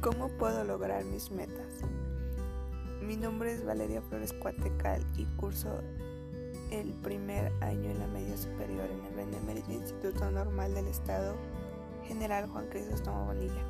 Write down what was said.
¿Cómo puedo lograr mis metas? Mi nombre es Valeria Flores Cuatecal y curso el primer año en la media superior en el Benemérito Instituto Normal del Estado General Juan Crisóstomo Bonilla.